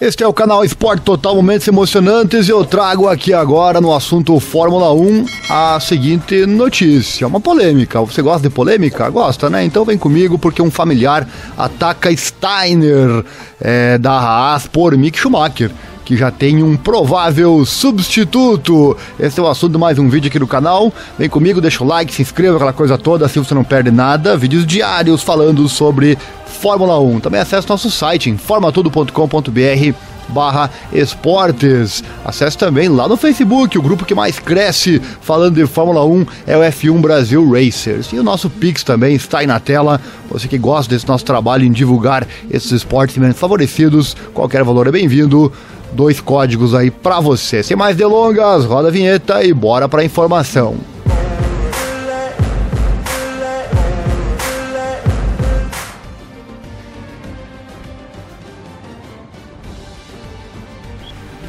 Este é o canal Esporte Total Momentos Emocionantes e eu trago aqui agora no assunto Fórmula 1 a seguinte notícia, uma polêmica. Você gosta de polêmica? Gosta, né? Então vem comigo porque um familiar ataca Steiner é, da Haas por Mick Schumacher que já tem um provável substituto. Esse é o assunto de mais um vídeo aqui do canal. Vem comigo, deixa o like, se inscreva, aquela coisa toda, assim você não perde nada. Vídeos diários falando sobre Fórmula 1. Também acesse nosso site, informatudo.com.br barra esportes. Acesse também lá no Facebook, o grupo que mais cresce falando de Fórmula 1 é o F1 Brasil Racers. E o nosso Pix também está aí na tela. Você que gosta desse nosso trabalho em divulgar esses esportes menos favorecidos, qualquer valor é bem-vindo. Dois códigos aí para você. Sem mais delongas, roda a vinheta e bora para informação.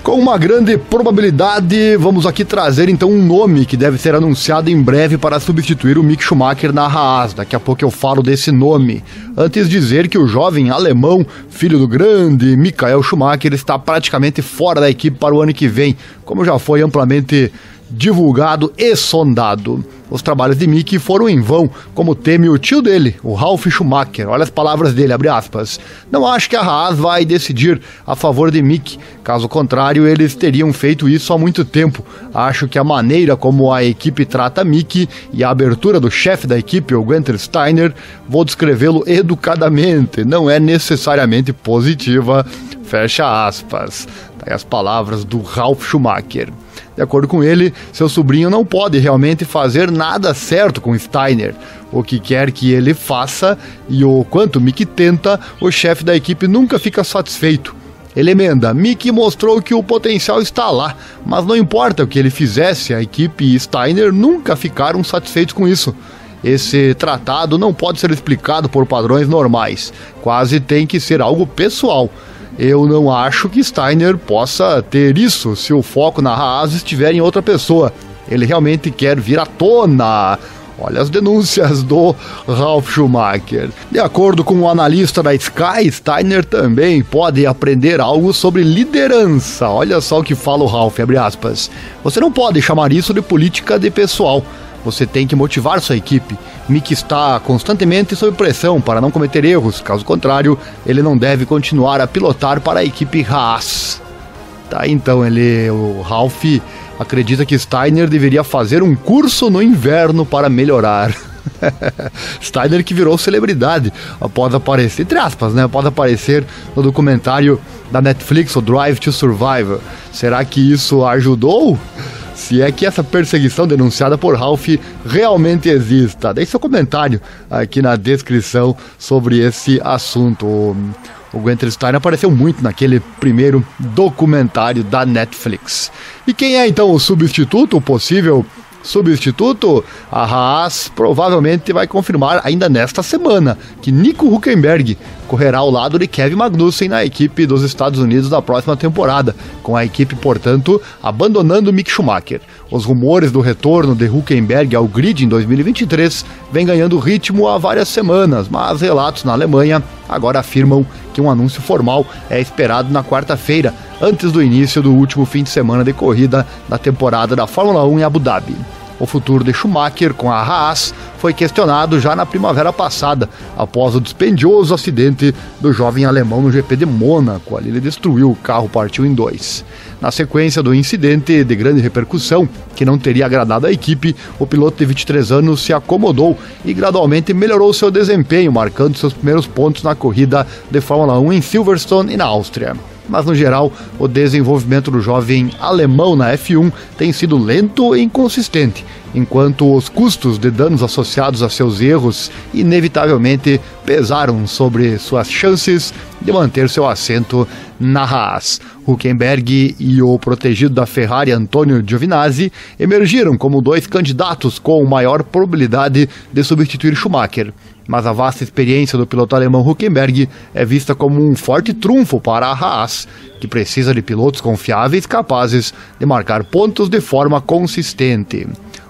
Com uma grande probabilidade, vamos aqui trazer então um nome que deve ser anunciado em breve para substituir o Mick Schumacher na Haas. Daqui a pouco eu falo desse nome. Antes dizer que o jovem alemão, filho do grande Michael Schumacher, está praticamente fora da equipe para o ano que vem, como já foi amplamente divulgado e sondado. Os trabalhos de Mickey foram em vão, como teme o tio dele, o Ralf Schumacher. Olha as palavras dele, abre aspas. Não acho que a Haas vai decidir a favor de Mickey. Caso contrário, eles teriam feito isso há muito tempo. Acho que a maneira como a equipe trata Mickey e a abertura do chefe da equipe, o Gunther Steiner, vou descrevê-lo educadamente, não é necessariamente positiva. Fecha aspas. Tá as palavras do Ralf Schumacher. De acordo com ele, seu sobrinho não pode realmente fazer nada certo com Steiner. O que quer que ele faça e o quanto Mick tenta, o chefe da equipe nunca fica satisfeito. Ele emenda: Mick mostrou que o potencial está lá, mas não importa o que ele fizesse, a equipe e Steiner nunca ficaram satisfeitos com isso. Esse tratado não pode ser explicado por padrões normais, quase tem que ser algo pessoal. Eu não acho que Steiner possa ter isso se o foco na Haas estiver em outra pessoa. Ele realmente quer vir à tona. Olha as denúncias do Ralf Schumacher. De acordo com o analista da Sky, Steiner também pode aprender algo sobre liderança. Olha só o que fala o Ralf. Você não pode chamar isso de política de pessoal. Você tem que motivar sua equipe. Mick está constantemente sob pressão para não cometer erros, caso contrário, ele não deve continuar a pilotar para a equipe Haas. Tá, então ele, o Ralph acredita que Steiner deveria fazer um curso no inverno para melhorar. Steiner que virou celebridade após aparecer, entre aspas, né? Após aparecer no documentário da Netflix, o Drive to Survive. Será que isso ajudou? Se é que essa perseguição denunciada por Ralph realmente exista. Deixe seu comentário aqui na descrição sobre esse assunto. O Gunther Steiner apareceu muito naquele primeiro documentário da Netflix. E quem é então o substituto, o possível substituto, a Haas provavelmente vai confirmar ainda nesta semana que Nico Huckenberg correrá ao lado de Kevin Magnussen na equipe dos Estados Unidos da próxima temporada, com a equipe, portanto, abandonando Mick Schumacher. Os rumores do retorno de Huckenberg ao grid em 2023 vêm ganhando ritmo há várias semanas, mas relatos na Alemanha agora afirmam que um anúncio formal é esperado na quarta-feira, antes do início do último fim de semana de corrida da temporada da Fórmula 1 em Abu Dhabi. O futuro de Schumacher com a Haas foi questionado já na primavera passada, após o dispendioso acidente do jovem alemão no GP de Mônaco. Ali ele destruiu o carro, partiu em dois. Na sequência do incidente de grande repercussão, que não teria agradado a equipe, o piloto de 23 anos se acomodou e gradualmente melhorou seu desempenho, marcando seus primeiros pontos na corrida de Fórmula 1 em Silverstone e na Áustria mas no geral o desenvolvimento do jovem alemão na F1 tem sido lento e inconsistente, enquanto os custos de danos associados a seus erros inevitavelmente pesaram sobre suas chances de manter seu assento na Haas. Huckenberg e o protegido da Ferrari Antonio Giovinazzi emergiram como dois candidatos com maior probabilidade de substituir Schumacher mas a vasta experiência do piloto alemão Huckenberg é vista como um forte trunfo para a Haas, que precisa de pilotos confiáveis capazes de marcar pontos de forma consistente.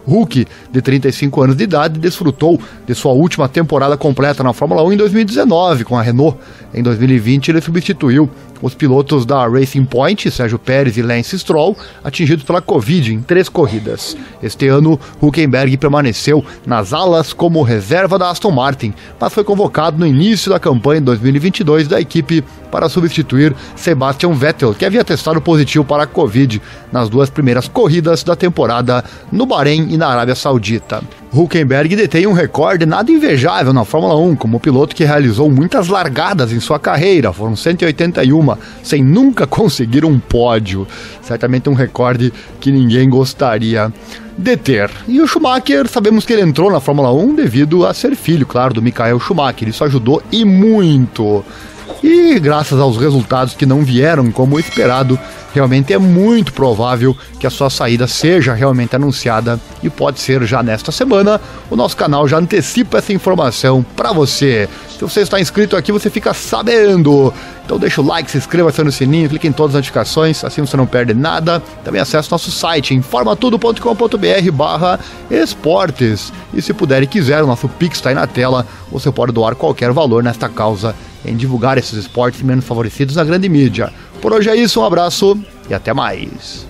Hulk, de 35 anos de idade, desfrutou de sua última temporada completa na Fórmula 1 em 2019 com a Renault. Em 2020, ele substituiu os pilotos da Racing Point, Sérgio Pérez e Lance Stroll, atingidos pela Covid em três corridas. Este ano, Huckenberg permaneceu nas alas como reserva da Aston Martin, mas foi convocado no início da campanha 2022 da equipe para substituir Sebastian Vettel, que havia testado positivo para a Covid nas duas primeiras corridas da temporada no Bahrein e na Arábia Saudita. Huckenberg detém um recorde nada invejável na Fórmula 1, como piloto que realizou muitas largadas em sua carreira, foram 181, sem nunca conseguir um pódio. Certamente um recorde que ninguém gostaria de ter. E o Schumacher, sabemos que ele entrou na Fórmula 1 devido a ser filho, claro, do Michael Schumacher. Isso ajudou e muito. E graças aos resultados que não vieram como esperado, realmente é muito provável que a sua saída seja realmente anunciada e pode ser já nesta semana. O nosso canal já antecipa essa informação para você. Se você está inscrito aqui, você fica sabendo. Então deixa o like, se inscreva, acione o sininho, clique em todas as notificações, assim você não perde nada. Também acesse nosso site informatudo.com.br barra esportes. E se puder e quiser, o nosso Pix está aí na tela. Você pode doar qualquer valor nesta causa em divulgar esses esportes menos favorecidos na grande mídia. Por hoje é isso, um abraço e até mais.